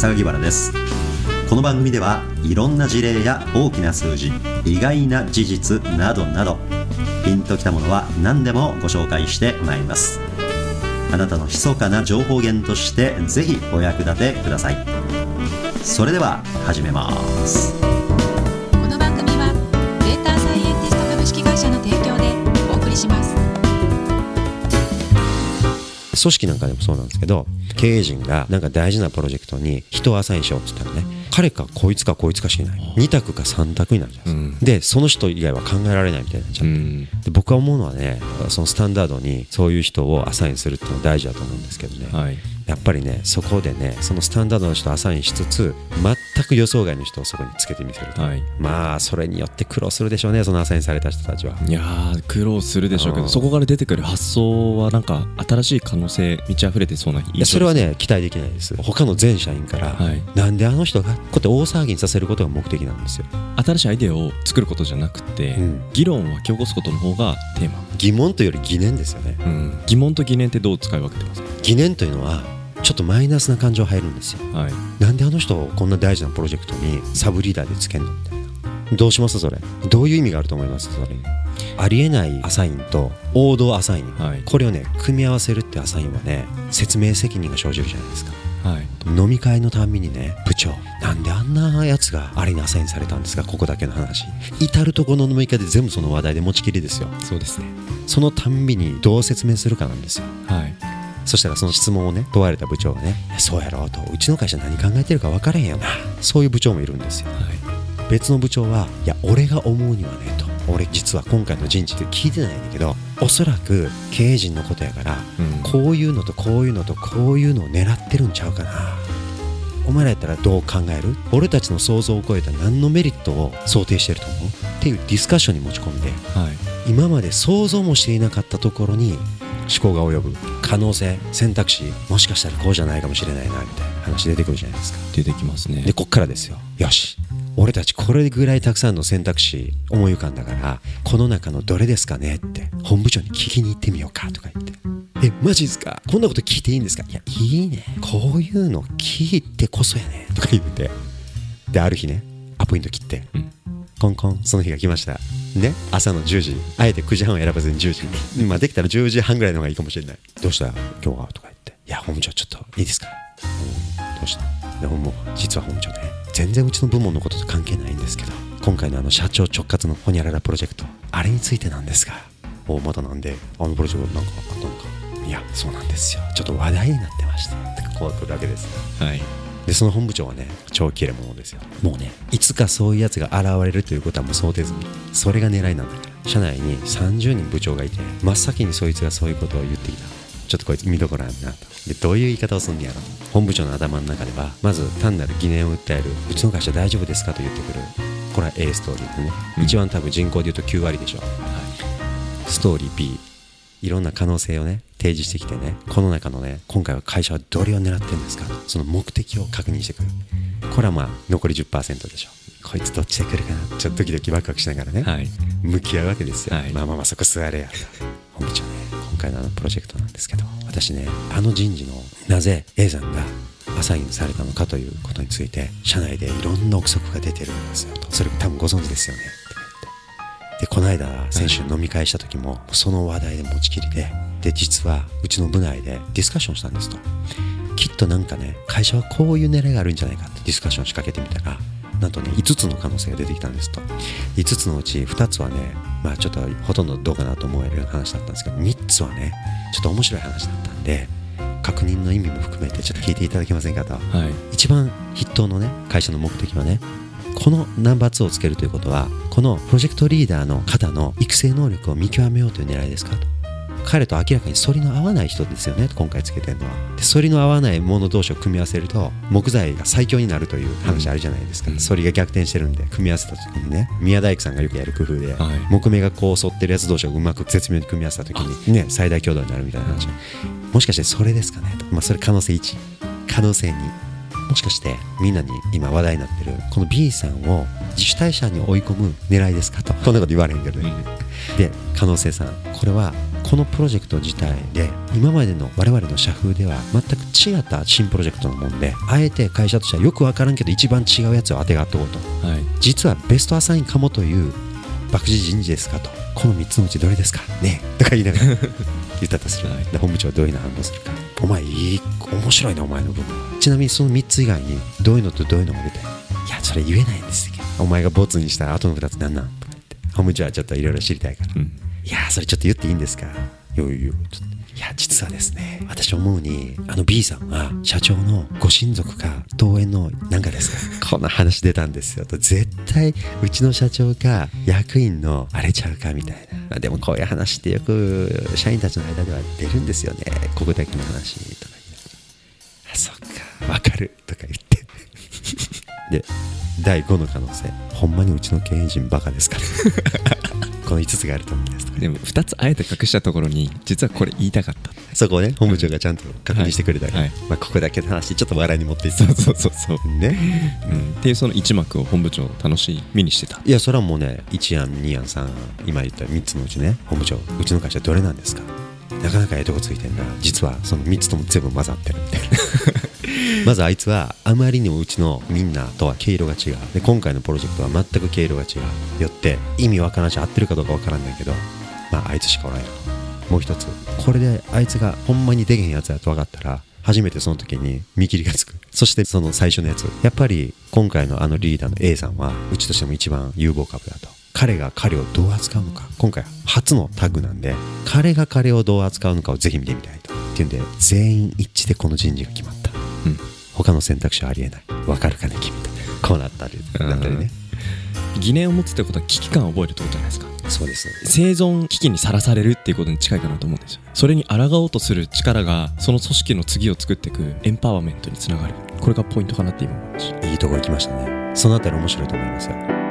榊原です。この番組ではいろんな事例や大きな数字意外な事実などなどピンときたものは何でもご紹介してまいります。あなたの密かな情報源としてぜひお役立てください。それでは始めます。組織なんかでもそうなんですけど経営陣がなんか大事なプロジェクトに人をアサインしようって言ったらね彼かこいつかこいつかしかいない。2択か3択になるじゃないですか、でその人以外は考えられないみたいになっちゃって、で僕は思うのはねそのスタンダードにそういう人をアサインするっていうのは大事だと思うんですけどね、はいやっぱりねそこでねそのスタンダードの人をアサインしつつ全く予想外の人をそこにつけてみせると、はい。まあそれによって苦労するでしょうねそのアサインされた人たちは。いやー苦労するでしょうけうん。どそこから出てくる発想はなんか新しい可能性満ち溢れてそうな印象いやそれはね期待できないです。他の全社員から、はい。なんであの人がこうやって大騒ぎにさせることが目的なんですよ。新しいアイデアを作ることじゃなくて、うん。議論を湧き起こすことの方がテーマ、疑問というより疑念ですよね。うん、疑問と疑念ってどう使い分けてますか？疑念というのはちょっとマイナスな感情入るんですよ。はい。なんであの人をこんな大事なプロジェクトにサブリーダーでつけんのみたいなどうしますそれ？どういう意味があると思いますそれ？にありえないアサインと王道アサイン、はい。これをね組み合わせるってアサインはね説明責任が生じるじゃないですか。はい。飲み会のたんびにね部長なんであんなやつがあれにアサインされたんですか？ここだけの話。至る所の飲み会で全部その話題で持ちきりですよ。そうですね。そのたんびにどう説明するかなんですよ。はいそしたらその質問をね問われた部長がね「いやそうやろ」と「うちの会社何考えてるか分からへんよな」そういう部長もいるんですよ。はい。別の部長は「いや俺が思うにはね」と「俺実は今回の人事で聞いてないんだけどおそらく経営陣のことやからうん。こういうのとこういうのとこういうのを狙ってるんちゃうかな。お前らやったらどう考える？俺たちの想像を超えた何のメリットを想定してると思う？っていうディスカッションに持ち込んではい。今まで想像もしていなかったところに思考が及ぶ。可能性選択肢もしかしたらこうじゃないかもしれないなみたいな話出てくるじゃないですか。出てきますね。でこっからですよ。よし俺たちこれぐらいたくさんの選択肢思い浮かんだからこの中のどれですかねって本部長に聞きに行ってみようかとか言って。えマジですか？こんなこと聞いていいんですか？いやいいね。こういうの聞いてこそやねとか言って。である日ねアポイント切って、うん。コンコンその日が来ましたね朝の10時あえて9時半を選ばずに10時に。まあできたら10時半ぐらいの方がいいかもしれない。どうした？今日は？とか言って。いや本部長ちょっといいですか？うん。どうした？でももう実は本部長ね全然うちの部門のことと関係ないんですけど今回のあの社長直轄のホニャララプロジェクトあれについてなんですがおまたなんであのプロジェクトなんかあったのか？いやそうなんですよ。ちょっと話題になってましてこう来るだけです。はいでその本部長はね超切れ者ですよ。もうねいつかそういうやつが現れるということはもう想定済み。それが狙いなんだから。社内に30人部長がいて真っ先にそいつがそういうことを言ってきた。ちょっとこいつ見どころあるなと。でどういう言い方をすんねやろ本部長の頭の中ではまず単なる疑念を訴える。うちの会社大丈夫ですかと言ってくる。これは A ストーリーでね、うん。一番多分人口で言うと9割でしょ。ストーリー B いろんな可能性をね提示してきてねこの中のね今回は会社はどれを狙ってるんですか？その目的を確認してくる。これはまあ残り10%でしょ。こいつどっちで来るかな？ちょっとドキドキワクワクしながらね、はい。向き合うわけですよ、はい。まあまあまあそこ座れや。と本部長ね今回のあのプロジェクトなんですけど私ねあの人事のなぜ A さんがアサインされたのかということについて社内でいろんな憶測が出てるんですよと。それ多分ご存知ですよねでこの間先週飲み会した時もその話題で持ちきりでで実はうちの部内でディスカッションしたんですと。きっとなんかね会社はこういう狙いがあるんじゃないかってディスカッション仕掛けてみたらなんとね5つの可能性が出てきたんですと。5つのうち2つはねまあちょっとほとんどどうかなと思えるような話だったんですけど3つはねちょっと面白い話だったんで確認の意味も含めてちょっと聞いていただけませんかと。はい。一番筆頭のね会社の目的はねこのナンバー2をつけるということはこのプロジェクトリーダーの方の育成能力を見極めようという狙いですかと。彼と明らかに反りの合わない人ですよね今回つけてるのは。で反りの合わないもの同士を組み合わせると木材が最強になるという話あるじゃないですか、うん。反りが逆転してるんで組み合わせた時にね宮大工さんがよくやる工夫で、はい木目がこう反ってるやつ同士をうまく絶妙に組み合わせた時にね最大強度になるみたいな話。もしかしてそれですかねと、まあ、それ可能性1可能性2もしかしてみんなに今話題になってるこの B さんを自主退社に追い込む狙いですかとこんなこと言われへんけどね、で可能性さんこれはこのプロジェクト自体で今までの我々の社風では全く違った新プロジェクトのもんであえて会社としてはよく分からんけど一番違うやつを当てがっておこうと。はい。実はベストアサインかもという爆死人事ですかと。この3つのうちどれですか？ねえ。とか言いながら 言ったとする、はい。で本部長はどういうの反応するかお前いい面白いねお前の部分。ちなみにその3つ以外にどういうのとどういうのが出てい？やそれ言えないんですよお前がボツにした後の2つなんなん？とか言って。本部長はちょっといろいろ知りたいから、うん。いやーそれちょっと言っていいんですか？よいよちょっと。いや実はですね私思うにあの B さんは社長のご親族か当園のなんかですか こんな話出たんですよ。と絶対うちの社長か役員のあれちゃうかみたいな。あでもこういう話ってよく社員たちの間では出るんですよね。ここだけの話とかあそっかわかるとか言って。で第5の可能性。ほんまにうちの経営陣バカですから この5つがあると思う。んでも2つあえて隠したところに実はこれ言いたかった。そこをね本部長がちゃんと確認してくれたから、はいまあ、ここだけの話ちょっと笑いに持っていってそうそうそうそう、ねうん、っていうその一幕を本部長楽しみにしてたいやそれはもうね1案2案3案今言った3つのうちね本部長うちの会社どれなんですかなかなかええとこついてんな実はその3つとも全部混ざってるみたいなまずあいつはあまりにもうちのみんなとは毛色が違うで今回のプロジェクトは全く毛色が違うよって意味わからんし合ってるかどうかわからんないけどまああいつしかおらんよ。もう一つ。これであいつがほんまにできへんやつだと分かったら初めてその時に見切りがつく。そしてその最初のやつ。やっぱり今回のあのリーダーの A さんはうちとしても一番有望株だと。彼が彼をどう扱うのか。今回初のタッグなんで彼が彼をどう扱うのかをぜひ見てみたいとっていうんで全員一致でこの人事が決まった。うん。他の選択肢はありえない。わかるかね君。とこうなったりなったりね。疑念を持つってことは危機感を覚えるってことじゃないですかそうです。生存危機にさらされるっていうことに近いかなと思うんですよ。それに抗おうとする力がその組織の次を作っていくエンパワーメントにつながる。これがポイントかなって今思いました。いいとこ行きましたね。そのあたり面白いと思いますよ。